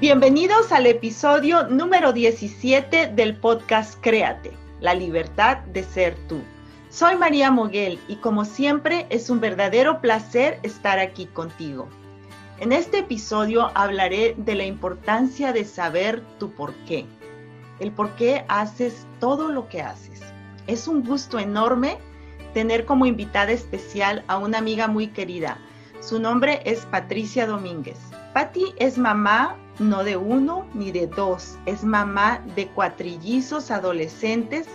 Bienvenidos al episodio número 17 del podcast Créate, la libertad de ser tú. Soy María Moguel y como siempre es un verdadero placer estar aquí contigo. En este episodio hablaré de la importancia de saber tu por qué, el por qué haces todo lo que haces. Es un gusto enorme tener como invitada especial a una amiga muy querida. Su nombre es Patricia Domínguez. Patti es mamá no de uno ni de dos, es mamá de cuatrillizos adolescentes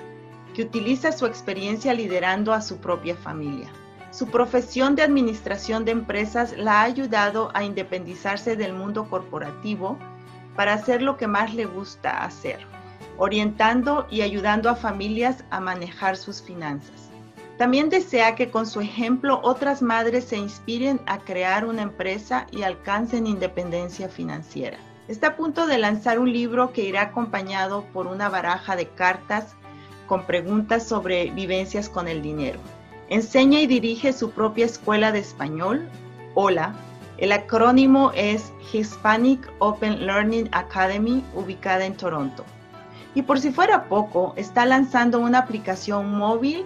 que utiliza su experiencia liderando a su propia familia. Su profesión de administración de empresas la ha ayudado a independizarse del mundo corporativo para hacer lo que más le gusta hacer, orientando y ayudando a familias a manejar sus finanzas. También desea que con su ejemplo otras madres se inspiren a crear una empresa y alcancen independencia financiera. Está a punto de lanzar un libro que irá acompañado por una baraja de cartas con preguntas sobre vivencias con el dinero. Enseña y dirige su propia escuela de español, HOLA. El acrónimo es Hispanic Open Learning Academy, ubicada en Toronto. Y por si fuera poco, está lanzando una aplicación móvil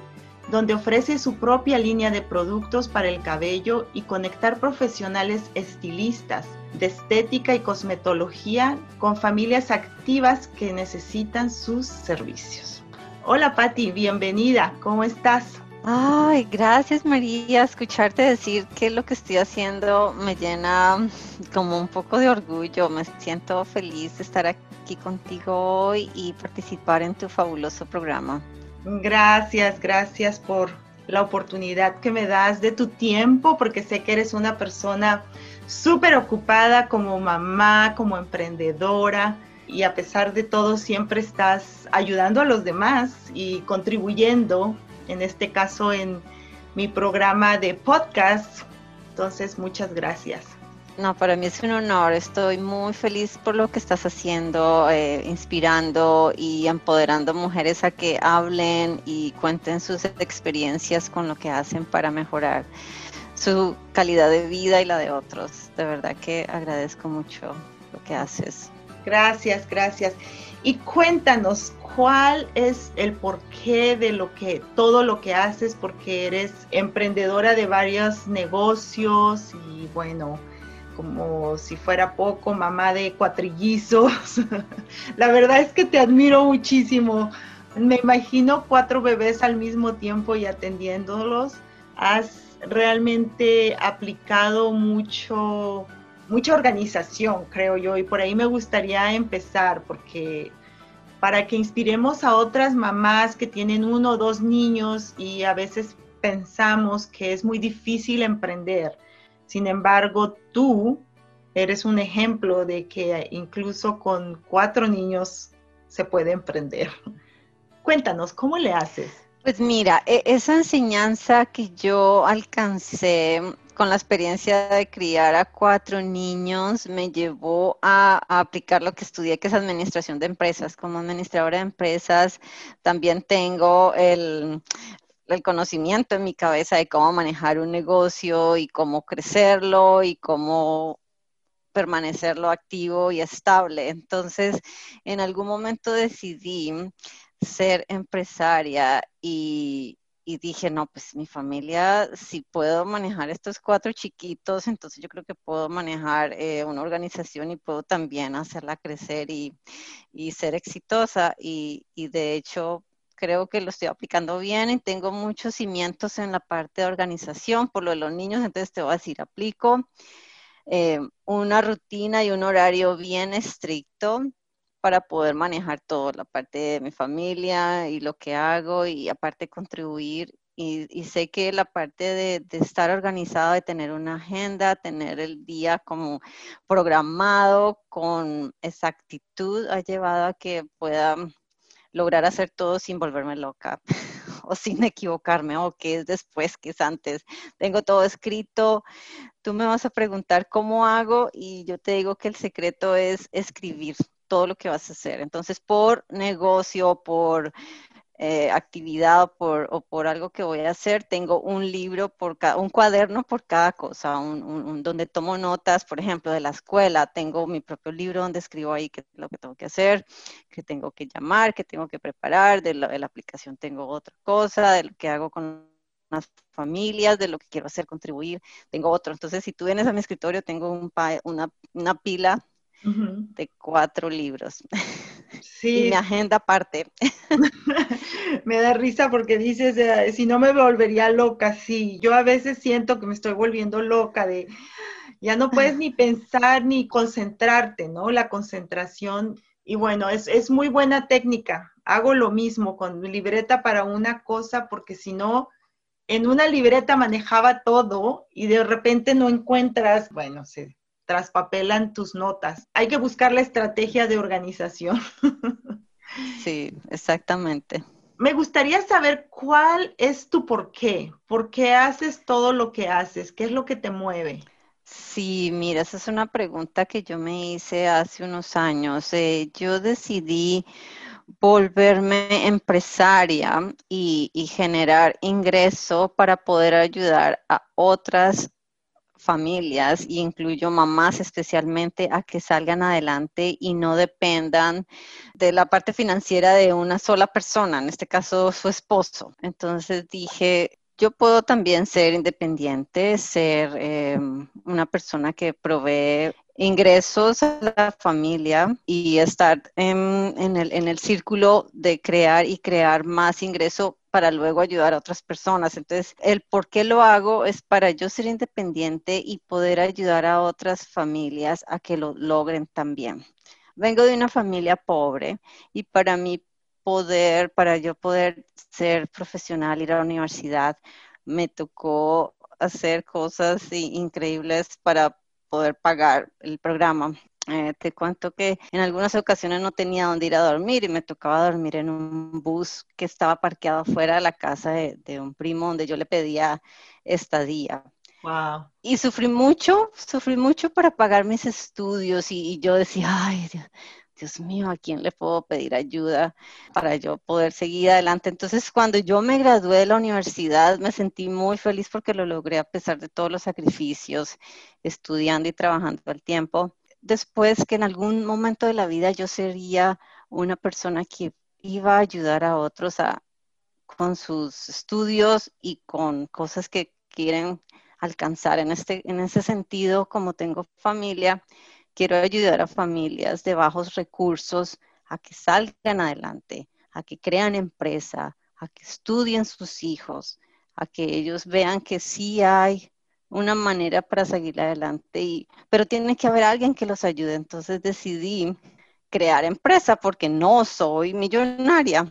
donde ofrece su propia línea de productos para el cabello y conectar profesionales estilistas de estética y cosmetología con familias activas que necesitan sus servicios. Hola Patti, bienvenida, ¿cómo estás? Ay, gracias María. Escucharte decir que lo que estoy haciendo me llena como un poco de orgullo. Me siento feliz de estar aquí contigo hoy y participar en tu fabuloso programa. Gracias, gracias por la oportunidad que me das de tu tiempo, porque sé que eres una persona súper ocupada como mamá, como emprendedora, y a pesar de todo siempre estás ayudando a los demás y contribuyendo, en este caso en mi programa de podcast. Entonces, muchas gracias. No, para mí es un honor. Estoy muy feliz por lo que estás haciendo, eh, inspirando y empoderando mujeres a que hablen y cuenten sus experiencias con lo que hacen para mejorar su calidad de vida y la de otros. De verdad que agradezco mucho lo que haces. Gracias, gracias. Y cuéntanos, ¿cuál es el porqué de lo que todo lo que haces? Porque eres emprendedora de varios negocios y bueno, como si fuera poco, mamá de cuatrillizos. La verdad es que te admiro muchísimo. Me imagino cuatro bebés al mismo tiempo y atendiéndolos. Has realmente aplicado mucho, mucha organización, creo yo, y por ahí me gustaría empezar, porque para que inspiremos a otras mamás que tienen uno o dos niños y a veces pensamos que es muy difícil emprender sin embargo, tú eres un ejemplo de que incluso con cuatro niños se puede emprender. Cuéntanos, ¿cómo le haces? Pues mira, e, esa enseñanza que yo alcancé con la experiencia de criar a cuatro niños me llevó a, aplicar lo que estudié, que es administración de empresas. Como administradora de empresas, también tengo el, el conocimiento en mi cabeza de cómo manejar un negocio y cómo crecerlo y cómo permanecerlo activo y estable. Entonces, en algún momento decidí ser empresaria y, dije, no, pues mi familia, si puedo manejar estos cuatro chiquitos, entonces yo creo que puedo manejar eh, una organización y puedo también hacerla crecer y, ser exitosa. Y, de hecho, creo que lo estoy aplicando bien y tengo muchos cimientos en la parte de organización por lo de los niños, entonces te voy a decir, aplico eh, una rutina y un horario bien estricto para poder manejar toda la parte de mi familia y lo que hago y aparte contribuir. Y, sé que la parte de, estar organizado, de tener una agenda, tener el día como programado con exactitud, ha llevado a que pueda lograr hacer todo sin volverme loca o sin equivocarme o que es después, que es antes. Tengo todo escrito. Tú me vas a preguntar cómo hago y yo te digo que el secreto es escribir todo lo que vas a hacer. Entonces, por negocio, por eh, actividad o por, o por, algo que voy a hacer, tengo un libro por cada, un cuaderno por cada cosa, un, donde tomo notas, por ejemplo, de la escuela, tengo mi propio libro donde escribo ahí qué lo que tengo que hacer, que tengo que llamar, que tengo que preparar, de la, de la aplicación tengo otra cosa, de lo que hago con las familias, de lo que quiero hacer, contribuir, tengo otro. Entonces, si tú vienes a mi escritorio, tengo un una, una pila de cuatro libros. Sí. y mi agenda aparte. me da risa porque dices, eh, si no me volvería loca, sí. Yo a veces siento que me estoy volviendo loca de, ya no puedes ni pensar ni concentrarte, ¿no? La concentración. Y bueno, es, es muy buena técnica. Hago lo mismo con mi libreta para una cosa porque si no, en una libreta manejaba todo y de repente no encuentras, bueno, se, traspapelan tus notas. Hay que buscar la estrategia de organización. sí, exactamente. Me gustaría saber cuál es tu por qué. ¿Por qué haces todo lo que haces? ¿Qué es lo que te mueve? Sí, mira, esa es una pregunta que yo me hice hace unos años. Eh, yo decidí volverme empresaria y, y, generar ingreso para poder ayudar a otras familias y incluyo mamás especialmente a que salgan adelante y no dependan de la parte financiera de una sola persona, en este caso su esposo. Entonces dije, yo puedo también ser independiente, ser em, una persona que provee ingresos a la familia y estar en, el, en, el, círculo de crear y crear más ingreso para luego ayudar a otras personas. Entonces, el por qué lo hago es para yo ser independiente y poder ayudar a otras familias a que lo logren también. Vengo de una familia pobre y para mí poder, para yo poder ser profesional, ir a la universidad, me tocó hacer cosas increíbles para poder pagar el programa. Eh, te cuento que en algunas ocasiones no tenía dónde ir a dormir y me tocaba dormir en un bus que estaba parqueado fuera de la casa de, un primo donde yo le pedía estadía. Wow. Y sufrí mucho, sufrí mucho para pagar mis estudios y, y yo decía, ay, Dios, Dios mío, ¿a quién le puedo pedir ayuda para yo poder seguir adelante? Entonces, cuando yo me gradué de la universidad, me sentí muy feliz porque lo logré a pesar de todos los sacrificios, estudiando y trabajando al tiempo. Después que en algún momento de la vida yo sería una persona que iba a ayudar a otros a, con sus estudios y con cosas que quieren alcanzar. En, este, en ese sentido, como tengo familia, quiero ayudar a familias de bajos recursos a que salgan adelante, a que crean empresa, a que estudien sus hijos, a que ellos vean que sí hay una manera para seguir adelante, y, pero tiene que haber alguien que los ayude. Entonces decidí crear empresa porque no soy millonaria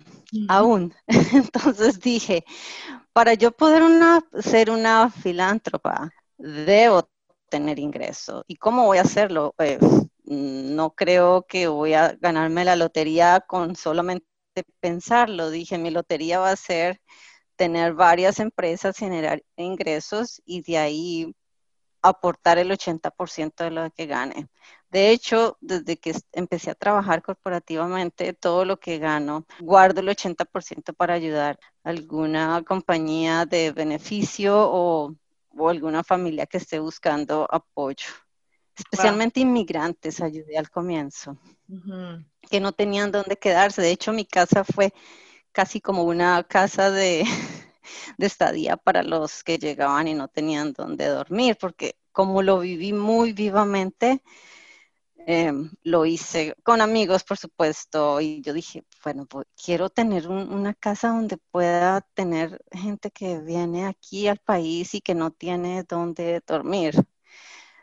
aún. Entonces dije, para yo poder ser una filántropa, debo tener ingreso. ¿Y cómo voy a hacerlo? Pues no creo que voy a ganarme la lotería con solamente pensarlo. Dije, mi lotería va a ser tener varias empresas, generar ingresos y de ahí aportar el 80% de lo que gane. De hecho, desde que empecé a trabajar corporativamente, todo lo que gano, guardo el 80% para ayudar a alguna compañía de beneficio o o alguna familia que esté buscando apoyo. Especialmente inmigrantes, ayudé al comienzo, que no tenían dónde quedarse. De hecho, mi casa fue casi como una casa de, estadía para los que llegaban y no tenían dónde dormir, porque como lo viví muy vivamente, em, lo hice con amigos, por supuesto, y yo dije, bueno, pues, quiero tener una casa donde pueda tener gente que viene aquí al país y que no tiene dónde dormir.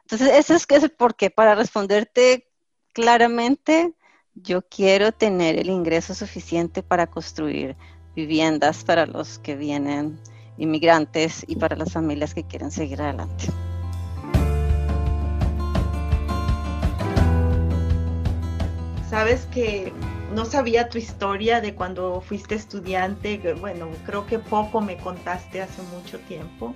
Entonces, ese es, es el porqué. Para responderte claramente, yo quiero tener el ingreso suficiente para construir viviendas para los que vienen inmigrantes y para las familias que quieren seguir adelante. Sabes que no sabía tu historia de cuando fuiste estudiante, bueno, creo que poco me contaste hace mucho tiempo.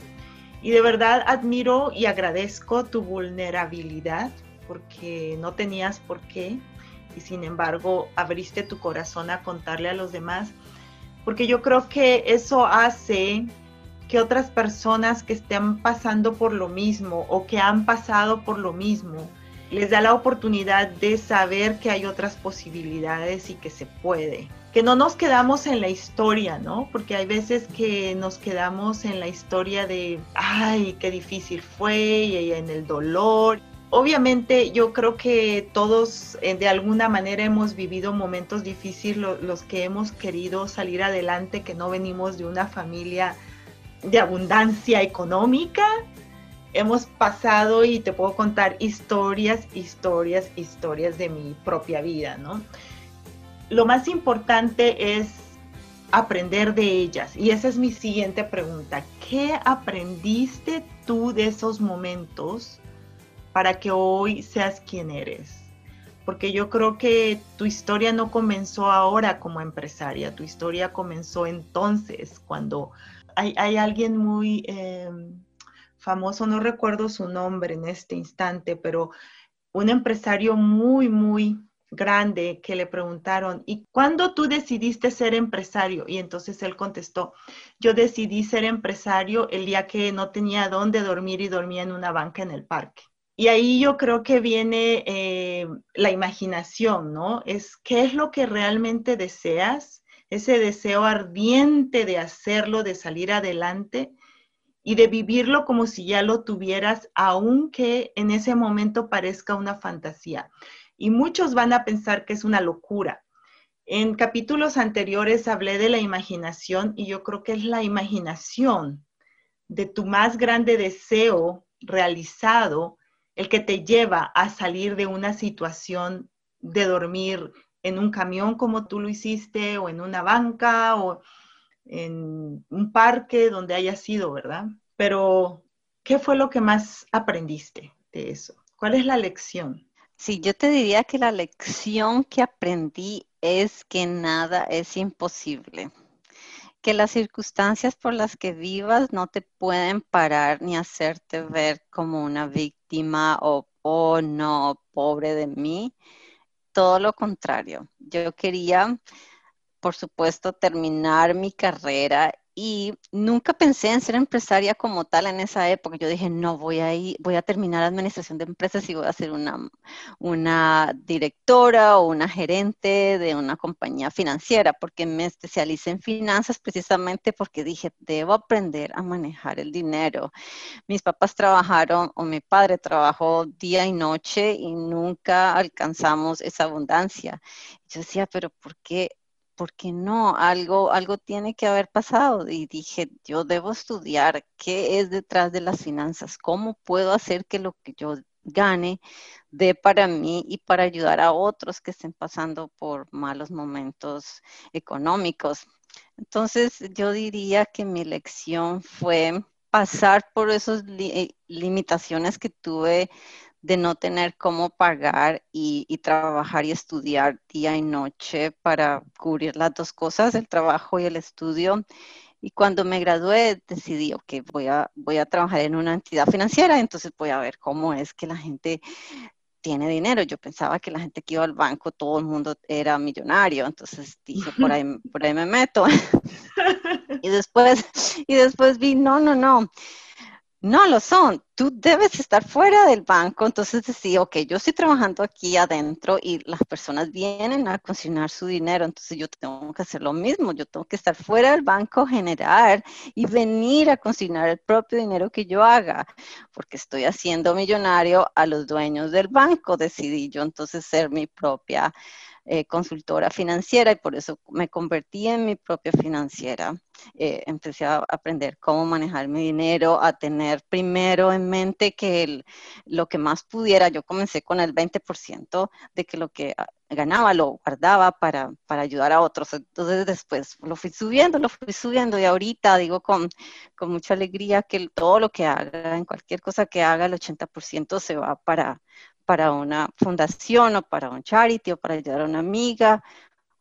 Y de verdad admiro y agradezco tu vulnerabilidad porque no tenías por qué y sin embargo abriste tu corazón a contarle a los demás, porque yo creo que eso hace que otras personas que estén pasando por lo mismo o que han pasado por lo mismo, les da la oportunidad de saber que hay otras posibilidades y que se puede. Que no nos quedamos en la historia, ¿no? Porque hay veces que nos quedamos en la historia de, ay, qué difícil fue y en el dolor obviamente yo creo que todos eh, de alguna manera hemos vivido momentos difíciles, los que hemos querido salir adelante, que no venimos de una familia de abundancia económica. Hemos pasado y te puedo contar historias, historias, historias de mi propia vida, ¿no? Lo más importante es aprender de ellas. Y esa es mi siguiente pregunta. ¿Qué aprendiste tú de esos momentos? Para que hoy seas quien eres. Porque yo creo que tu historia no comenzó ahora como empresaria, tu historia comenzó entonces, cuando hay, alguien muy em, famoso, no recuerdo su nombre en este instante, pero un empresario muy, muy grande que le preguntaron, ¿y cuándo tú decidiste ser empresario? Y entonces él contestó, yo decidí ser empresario el día que no tenía dónde dormir y dormía en una banca en el parque. Y ahí yo creo que viene eh, la imaginación, ¿no? Es qué es lo que realmente deseas, ese deseo ardiente de hacerlo, de salir adelante y de vivirlo como si ya lo tuvieras, aunque en ese momento parezca una fantasía. Y muchos van a pensar que es una locura. En capítulos anteriores hablé de la imaginación y yo creo que es la imaginación de tu más grande deseo realizado el que te lleva a salir de una situación de dormir en un camión como tú lo hiciste, o en una banca, o en un parque donde hayas sido, ¿verdad? Pero, ¿qué fue lo que más aprendiste de eso? ¿Cuál es la lección? Sí, yo te diría que la lección que aprendí es que nada es imposible que las circunstancias por las que vivas no te pueden parar ni hacerte ver como una víctima o, oh no, pobre de mí. Todo lo contrario. Yo quería, por supuesto, terminar mi carrera y nunca pensé en ser empresaria como tal en esa época. Yo dije, no, voy a, ir, voy a terminar administración de empresas y voy a ser una, una directora o una gerente de una compañía financiera, porque me especialicé en finanzas precisamente porque dije, debo aprender a manejar el dinero. Mis papás trabajaron o mi padre trabajó día y noche y nunca alcanzamos esa abundancia. Yo decía, pero ¿por qué ¿por qué no? Algo, algo tiene que haber pasado. Y dije, yo debo estudiar qué es detrás de las finanzas, cómo puedo hacer que lo que yo gane dé para mí y para ayudar a otros que estén pasando por malos momentos económicos. Entonces, yo diría que mi lección fue pasar por esas eh, limitaciones que tuve de no tener cómo pagar y, trabajar y estudiar día y noche para cubrir las dos cosas, el trabajo y el estudio. Y cuando me gradué decidí, ok, voy a, voy a trabajar en una entidad financiera, entonces voy a ver cómo es que la gente tiene dinero. Yo pensaba que la gente que iba al banco, todo el mundo era millonario, entonces dije, por ahí, por ahí me meto. y, después, y después vi, no, no, no no lo son. Tú debes estar fuera del banco. Entonces decía, ok, yo estoy trabajando aquí adentro y las personas vienen a consignar su dinero. Entonces yo tengo que hacer lo mismo. Yo tengo que estar fuera del banco, generar y venir a consignar el propio dinero que yo haga. Porque estoy haciendo millonario a los dueños del banco. Decidí yo entonces ser mi propia eh, consultora financiera y por eso me convertí en mi propia financiera. Eh, empecé a aprender cómo manejar mi dinero, a tener primero en que lo que más pudiera, yo comencé con el 20% de que lo que ganaba lo guardaba para, para, ayudar a otros. Entonces después lo fui subiendo, lo fui subiendo y ahorita digo con, con mucha alegría que todo lo que haga, en cualquier cosa que haga, el 80% se va para, para una fundación o para un charity o para ayudar a una amiga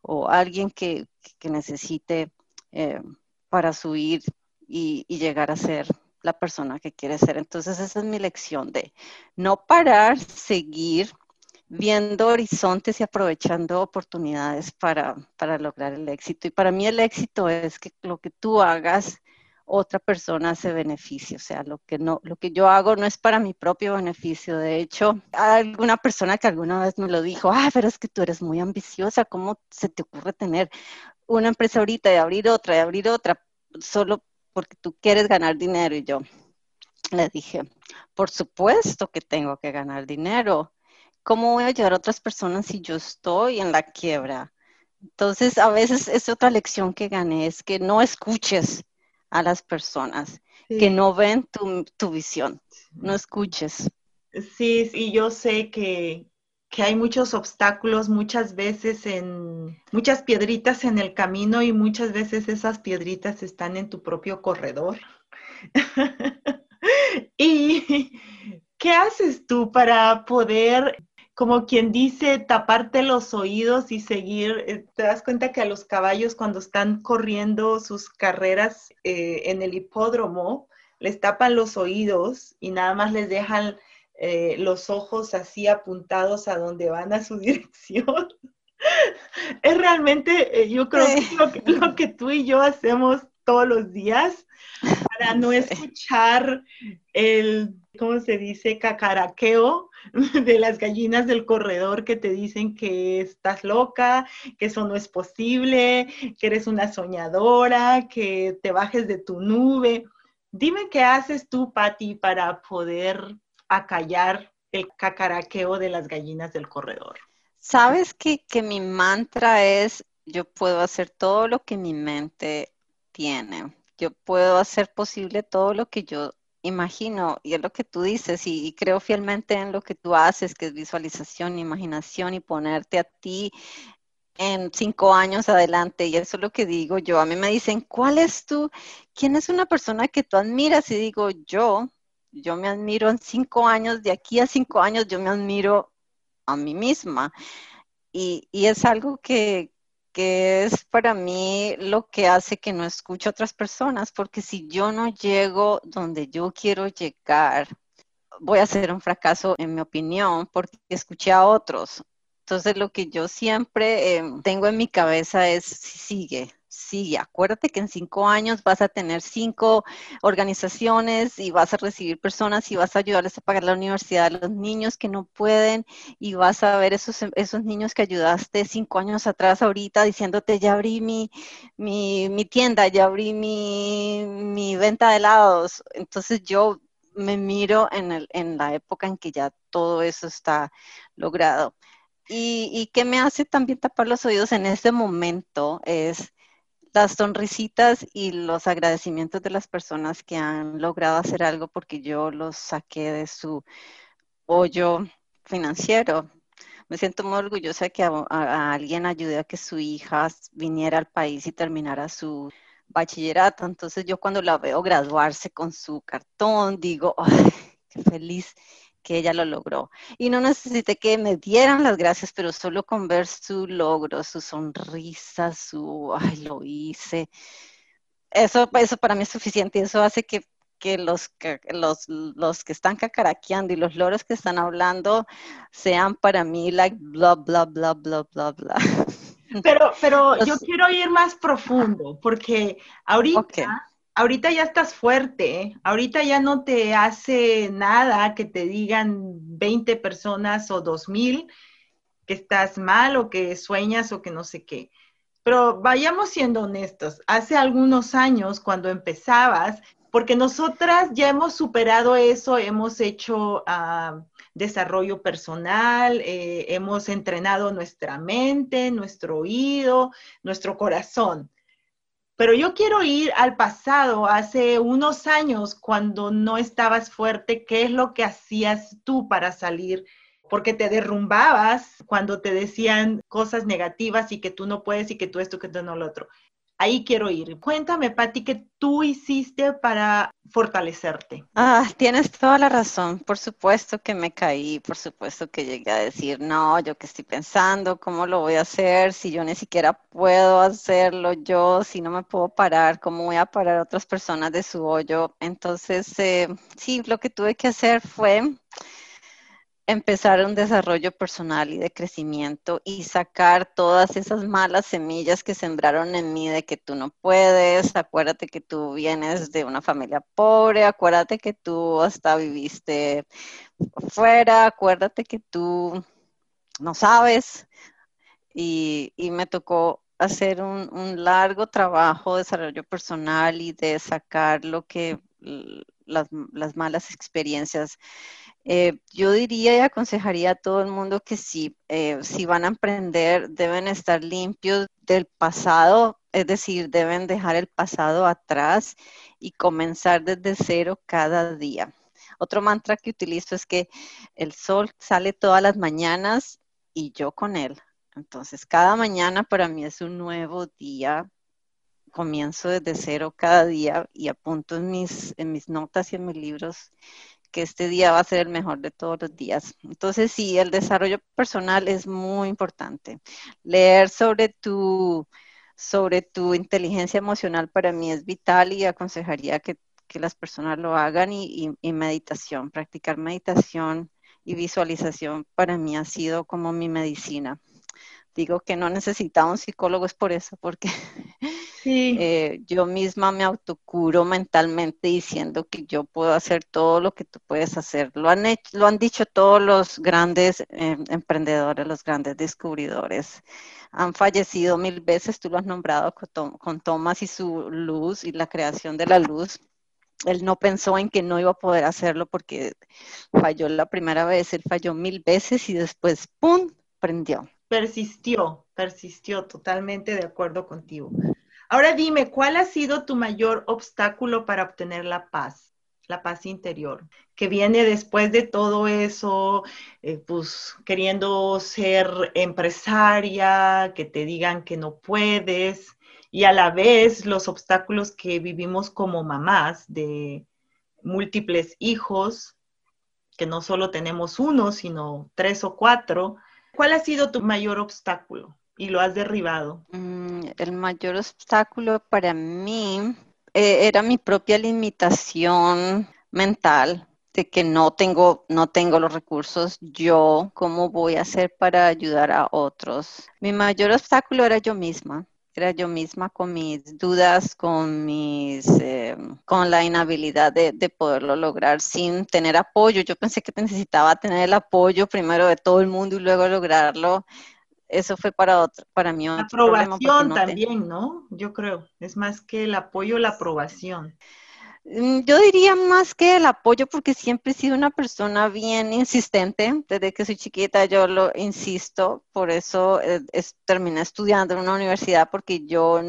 o alguien que, necesite eh, para subir y llegar a ser la persona que quiere ser. Entonces esa es mi lección de no parar, seguir viendo horizontes y aprovechando oportunidades para, para, lograr el éxito. Y para mí el éxito es que lo que tú hagas otra persona se beneficie. O sea, lo que, no, lo que yo hago no es para mi propio beneficio. De hecho, hay alguna persona que alguna vez me lo dijo, ah, pero es que tú eres muy ambiciosa, ¿cómo se te ocurre tener una empresa ahorita y abrir otra y abrir otra solo porque tú quieres ganar dinero? Y yo le dije, por supuesto que tengo que ganar dinero. ¿Cómo voy a ayudar a otras personas si yo estoy en la quiebra? Entonces, a veces es otra lección que gané, es que no escuches a las personas que no ven tu, visión, no escuches. Sí, y yo sé que, hay muchos obstáculos muchas veces en muchas piedritas en el camino y muchas veces esas piedritas están en tu propio corredor. ¿Y qué haces tú para poder como quien dice, taparte los oídos y seguir. Eh, te das cuenta que a los caballos cuando están corriendo sus carreras eh, en el hipódromo, les tapan los oídos y nada más les dejan eh, los ojos así apuntados a donde van a su dirección. es realmente, yo creo que, lo que lo que tú y yo hacemos todos los días para no escuchar el, ¿cómo se dice? Cacaraqueo de las gallinas del corredor que te dicen que estás loca, que eso no es posible, que eres una soñadora, que te bajes de tu nube. Dime qué haces tú, Patti, para poder acallar el cacaraqueo de las gallinas del corredor. Sabes que, que mi mantra es, yo puedo hacer todo lo que mi mente tiene. Yo puedo hacer posible todo lo que yo imagino, y es lo que tú dices, y, creo fielmente en lo que tú haces, que es visualización, imaginación y ponerte a ti en cinco años adelante, y eso es lo que digo yo. A mí me dicen, ¿cuál es tú? ¿Quién es una persona que tú admiras? Y digo, yo, yo me admiro en cinco años, de aquí a cinco años yo me admiro a mí misma. Y, y es algo que, que es para mí lo que hace que no escuche a otras personas, porque si yo no llego donde yo quiero llegar, voy a ser un fracaso en mi opinión, porque escuché a otros. Entonces lo que yo siempre eh, tengo en mi cabeza es, sigue, Sí, acuérdate que en cinco años vas a tener cinco organizaciones y vas a recibir personas y vas a ayudarles a pagar la universidad a los niños que no pueden y vas a ver esos, esos niños que ayudaste cinco años atrás ahorita diciéndote ya abrí mi, mi, tienda, ya abrí mi, mi venta de helados. Entonces yo me miro en, el, en la época en que ya todo eso está logrado. Y, y que me hace también tapar los oídos en ese momento es las sonrisitas y los agradecimientos de las personas que han logrado hacer algo porque yo los saqué de su hoyo financiero. Me siento muy orgullosa que alguien ayude a que su hija viniera al país y terminara su bachillerato. Entonces yo cuando la veo graduarse con su cartón, digo, ¡ay, qué feliz! Que ella lo logró. Y no necesité que me dieran las gracias, pero solo con ver su logro, su sonrisa, su, ay, lo hice. Eso, eso para mí es suficiente y eso hace que, que los, los, los que están cacaraqueando y los loros que están hablando sean para mí like bla, bla, bla, bla, bla, bla. Pero, pero yo quiero ir más profundo porque ahorita ahorita ya estás fuerte, ¿eh? ahorita ya no te hace nada que te digan 20 personas o 2000 que estás mal o que sueñas o que no sé qué. Pero vayamos siendo honestos, hace algunos años cuando empezabas, porque nosotras ya hemos superado eso, hemos hecho ah, desarrollo personal, eh, hemos entrenado nuestra mente, nuestro oído, nuestro corazón. Pero yo quiero ir al pasado, hace unos años, cuando no estabas fuerte, ¿qué es lo que hacías tú para salir? Porque te derrumbabas cuando te decían cosas negativas y que tú no puedes y que tú esto, que tú no lo otro ahí quiero ir. Cuéntame, Patti, ¿qué tú hiciste para fortalecerte? Ah, tienes toda la razón. Por supuesto que me caí, por supuesto que llegué a decir, no, yo qué estoy pensando, ¿cómo lo voy a hacer? Si yo ni siquiera puedo hacerlo yo, si no me puedo parar, ¿cómo voy a parar a otras personas de su hoyo? Entonces, eh, sí, lo que tuve que hacer fue empezar un desarrollo personal y de crecimiento y sacar todas esas malas semillas que sembraron en mí de que tú no puedes, acuérdate que tú vienes de una familia pobre, acuérdate que tú hasta viviste fuera, acuérdate que tú no sabes. Y, me tocó hacer un, un, largo trabajo de desarrollo personal y de sacar lo que las, las malas experiencias eh, yo diría y aconsejaría a todo el mundo que si, eh, si van a emprender, deben estar limpios del pasado, es decir, deben dejar el pasado atrás y comenzar desde cero cada día. Otro mantra que utilizo es que el sol sale todas las mañanas y yo con él. Entonces, cada mañana para mí es un nuevo día. Comienzo desde cero cada día y apunto en mis, en mis notas y en mis libros que este día va a ser el mejor de todos los días. Entonces, sí, el desarrollo personal es muy importante. Leer sobre tu, sobre tu inteligencia emocional para mí es vital y aconsejaría que, las personas lo hagan y, y meditación, practicar meditación y visualización para mí ha sido como mi medicina. Digo que no necesitaba un psicólogo es por eso, porque eh, yo misma me autocuro mentalmente diciendo que yo puedo hacer todo lo que tú puedes hacer. Lo han, lo han dicho todos los grandes eh, emprendedores, los grandes descubridores. Han fallecido mil veces, tú lo has nombrado con, con Thomas y su luz y la creación de la luz él no pensó en que no iba a poder hacerlo porque falló la primera vez, él falló mil veces y después, ¡pum!, prendió. Persistió, persistió, totalmente de acuerdo contigo. Ahora dime, ¿cuál ha sido tu mayor obstáculo para obtener la paz, la paz interior? Que viene después de todo eso, eh, pues queriendo ser empresaria, que te digan que no puedes, y a la vez los obstáculos que vivimos como mamás de múltiples hijos, que no solo tenemos uno, sino tres o cuatro. ¿Cuál ha sido tu mayor obstáculo? Y lo has derribado? Mm, el mayor obstáculo para mí eh, era mi propia limitación mental de que no tengo, no tengo los recursos, yo, ¿cómo voy a hacer para ayudar a otros? Mi mayor obstáculo era yo misma era yo misma con mis dudas, con mis, eh, con la inhabilidad de, de, poderlo lograr sin tener apoyo. Yo pensé que necesitaba tener el apoyo primero de todo el mundo y luego lograrlo eso fue para otro, para mí otro aprobación también, ¿no? Yo creo, es más que el apoyo, la aprobación. Mm, yo diría más que el apoyo porque siempre he sido una persona bien insistente, desde que soy chiquita yo lo insisto, por eso eh, terminé estudiando en una universidad porque yo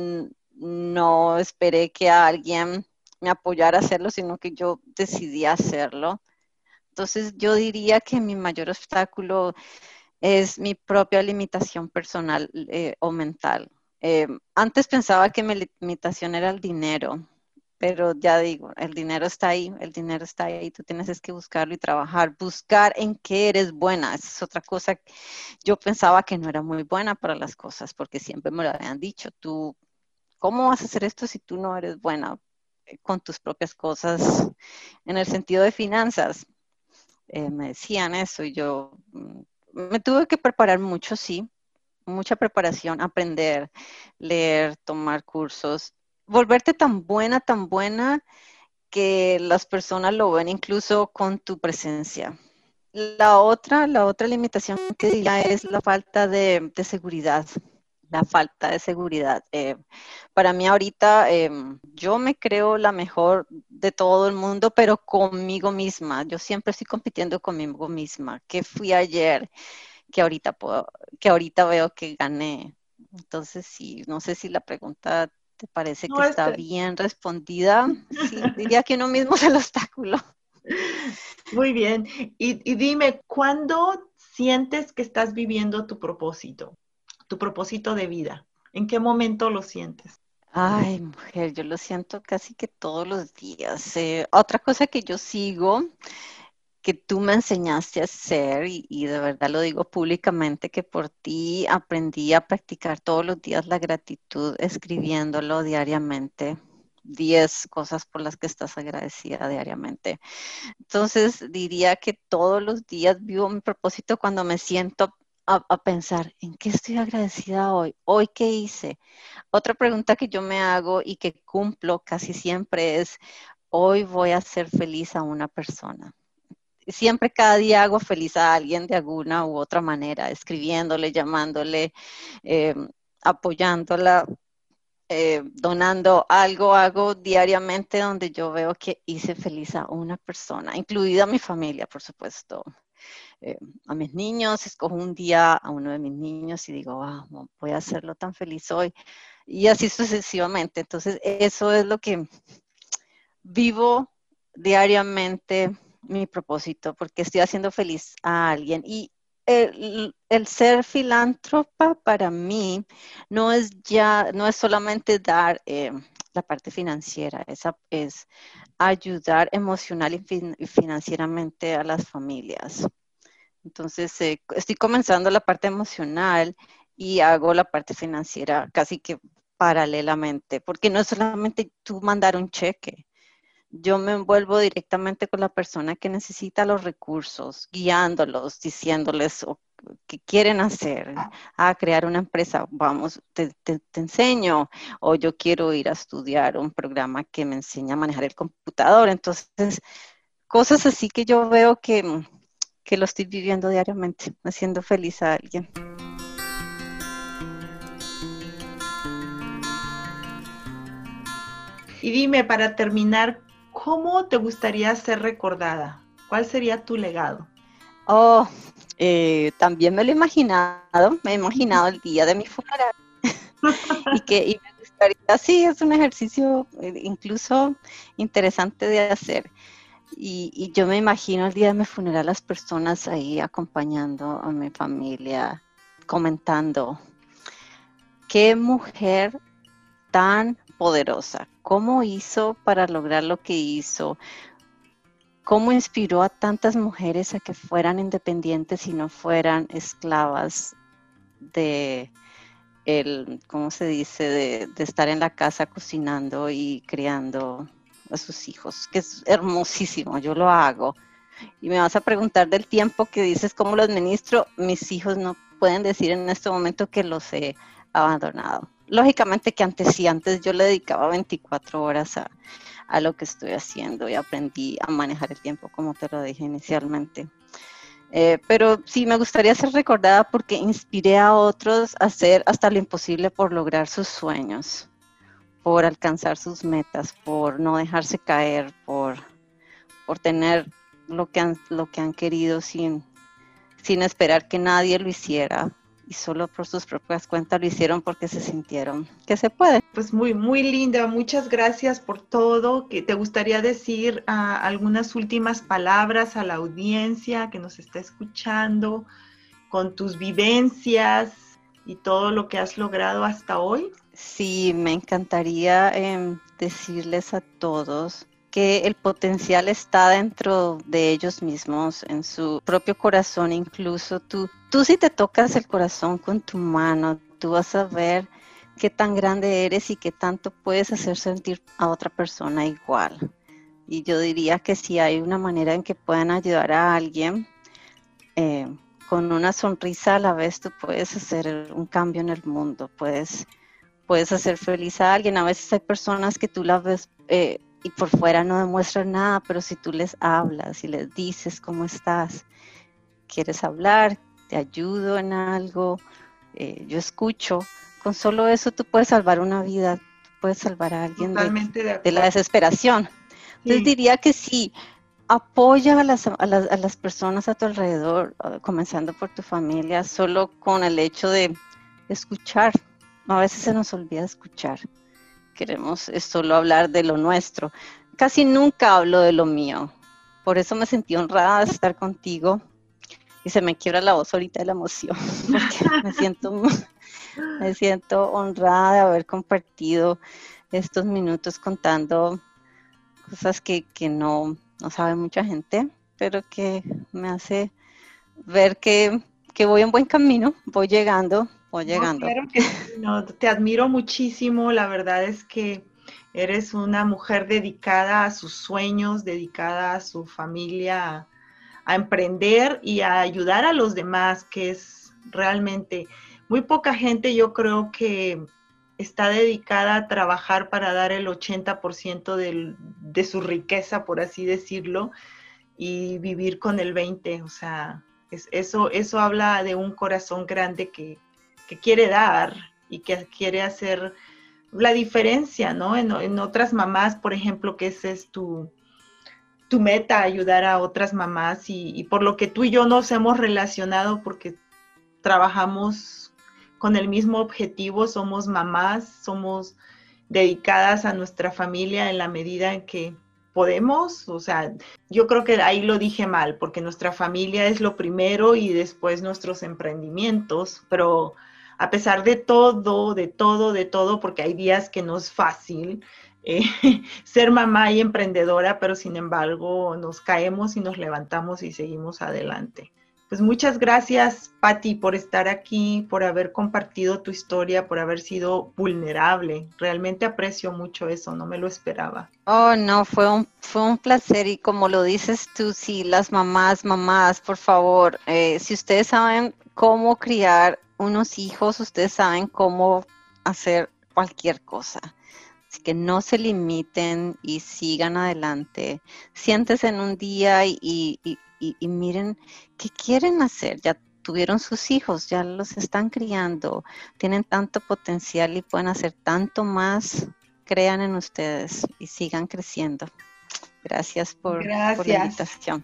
no esperé que alguien me apoyara a hacerlo, sino que yo decidí hacerlo. Entonces yo diría que mi mayor obstáculo es mi propia limitación personal eh, o mental. Eh, antes pensaba que mi limitación era el dinero, pero ya digo, el dinero está ahí, el dinero está ahí, tú tienes que buscarlo y trabajar, buscar en qué eres buena. Es otra cosa. Yo pensaba que no era muy buena para las cosas, porque siempre me lo habían dicho, tú, ¿cómo vas a hacer esto si tú no eres buena eh, con tus propias cosas en el sentido de finanzas? me decían eso y yo mm, me tuve que preparar mucho, sí, mucha preparación, aprender, leer, tomar cursos, volverte tan buena, tan buena que las personas lo ven incluso con tu presencia. La otra, la otra limitación que diría es la falta de, seguridad. La falta de seguridad. Eh, para mí ahorita em, yo me creo la mejor de todo el mundo, pero conmigo misma. Yo siempre estoy compitiendo conmigo misma. ¿Qué fui ayer? Que ahorita puedo, que ahorita veo que gané. Entonces sí, no sé si la pregunta ¿Te parece que está bien respondida? Sí, diría que uno mismo es el obstáculo. Muy bien. Y, dime, ¿cuándo sientes que estás viviendo tu propósito, tu propósito de vida? ¿En qué momento lo sientes? Ay, mujer, yo lo siento casi que todos los días. Eh, otra cosa que yo sigo que tú me enseñaste a hacer y, de verdad lo digo públicamente que por ti aprendí a practicar todos los días la gratitud escribiéndolo diariamente. Diez cosas por las que estás agradecida diariamente. Entonces diría que todos los días vivo mi propósito cuando me siento a, pensar en qué estoy agradecida hoy, hoy qué hice. Otra pregunta que yo me hago y que cumplo casi siempre es, hoy voy a ser feliz a una persona siempre cada día hago feliz a alguien de alguna u otra manera, escribiéndole, llamándole, eh, apoyándola, eh, donando algo, hago diariamente donde yo veo que hice feliz a una persona, incluida mi familia, por supuesto. Eh, a mis niños, escojo un día a uno de mis niños y digo, voy a hacerlo tan feliz hoy. Y así sucesivamente. Entonces, eso es lo que vivo diariamente mi propósito, porque estoy haciendo feliz a alguien. Y el, ser filántropa para mí no es ya, no es solamente dar eh, la parte financiera, es, es ayudar emocional y, financieramente a las familias. Entonces, eh, estoy comenzando la parte emocional y hago la parte financiera casi que paralelamente, porque no es solamente tú mandar un cheque, yo me envuelvo directamente con la persona que necesita los recursos, guiándolos, diciéndoles qué quieren hacer, a crear una empresa, vamos, te, enseño, o yo quiero ir a estudiar un programa que me enseña a manejar el computador. Entonces, cosas así que yo veo que, que lo estoy viviendo diariamente, haciendo feliz a alguien. Y dime, para terminar, ¿cómo te gustaría ser recordada? ¿Cuál sería tu legado? Oh, eh, también me lo he imaginado, me he imaginado el día de mi funeral. y que me gustaría, sí, es un ejercicio eh, incluso interesante de hacer. Y, y, yo me imagino el día de mi funeral las personas ahí acompañando a mi familia, comentando, qué mujer tan poderosa, cómo hizo para lograr lo que hizo, cómo inspiró a tantas mujeres a que fueran independientes y no fueran esclavas de el, ¿cómo se dice?, de, de estar en la casa cocinando y criando a sus hijos, que es hermosísimo, yo lo hago. Y me vas a preguntar del tiempo que dices, ¿cómo lo administro? Mis hijos no pueden decir en este momento que los he abandonado lógicamente que antes sí, antes yo le dedicaba 24 horas a, lo que estoy haciendo y aprendí a manejar el tiempo, como te lo dije inicialmente. Eh, pero sí, me gustaría ser recordada porque inspiré a otros a hacer hasta lo imposible por lograr sus sueños, por alcanzar sus metas, por no dejarse caer, por, por tener lo que han, lo que han querido sin, sin esperar que nadie lo hiciera, y solo por sus propias cuentas lo hicieron porque se sintieron que se puede. Pues muy, muy linda, muchas gracias por todo. ¿Qué te gustaría decir ah, algunas últimas palabras a la audiencia que nos está escuchando con tus vivencias y todo lo que has logrado hasta hoy? Sí, me encantaría em, decirles a todos que el potencial está dentro de ellos mismos, en su propio corazón, incluso tú, tú si te tocas el corazón con tu mano, tú vas a ver qué tan grande eres y qué tanto puedes hacer sentir a otra persona igual. Y yo diría que si hay una manera en que puedan ayudar a alguien, eh, con una sonrisa a la vez tú puedes hacer un cambio en el mundo, puedes puedes hacer feliz a alguien. A veces hay personas que tú las ves eh, y por fuera no demuestran nada, pero si tú les hablas y les dices cómo estás, quieres hablar, te ayudo en algo, eh, yo escucho, con solo eso tú puedes salvar una vida, puedes salvar a alguien de, la desesperación. Entonces diría que sí, apoya a las, a, las, a las, personas a tu alrededor, ah, comenzando por tu familia, solo con el hecho de escuchar. A veces se nos olvida escuchar. Queremos solo hablar de lo nuestro. Casi nunca hablo de lo mío. Por eso me sentí honrada de estar contigo y se me quiebra la voz ahorita de la emoción, me siento, me siento honrada de haber compartido estos minutos contando cosas que, no, no sabe mucha gente, pero que me hace ver que, voy en buen camino, voy llegando, voy llegando. te admiro muchísimo, la verdad es que eres una mujer dedicada a sus sueños, dedicada a su familia, a emprender y a ayudar a los demás, que es realmente muy poca gente yo creo que está dedicada a trabajar para dar el 80% de su riqueza, por así decirlo, y vivir con el 20%. O sea, eso, eso habla de un corazón grande que, quiere dar y que quiere hacer la diferencia, ¿no? En, otras mamás, por ejemplo, que ese es tu, tu meta, ayudar a otras mamás y, por lo que tú y yo nos hemos relacionado porque trabajamos con el mismo objetivo, somos mamás, somos dedicadas a nuestra familia en la medida en que podemos, o sea, yo creo que ahí lo dije mal, porque nuestra familia es lo primero y después nuestros emprendimientos, pero a pesar de todo, de todo, de todo, porque hay días que no es fácil, eh, ser mamá y emprendedora, pero sin embargo nos caemos y nos levantamos y seguimos adelante. Pues muchas gracias, Patti, por estar aquí, por haber compartido tu historia, por haber sido vulnerable. Realmente aprecio mucho eso, no me lo esperaba. Oh, no, fue un, fue un placer y como lo dices tú, sí, las mamás, mamás, por favor, eh, si ustedes saben cómo criar unos hijos, ustedes saben cómo hacer cualquier cosa. Así que no se limiten y sigan adelante. Siéntese en un día y, miren qué quieren hacer. Ya tuvieron sus hijos, ya los están criando, tienen tanto potencial y pueden hacer tanto más. Crean en ustedes y sigan creciendo. Gracias por, por la invitación.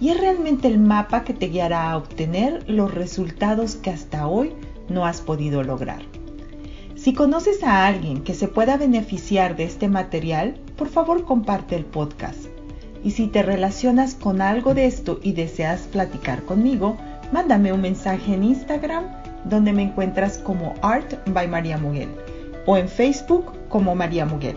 y es realmente el mapa que te guiará a obtener los resultados que hasta hoy no has podido lograr. Si conoces a alguien que se pueda beneficiar de este material, por favor comparte el podcast. Y si te relacionas con algo de esto y deseas platicar conmigo, mándame un mensaje en Instagram donde me encuentras como Art by María Muguel o en Facebook como María Muguel.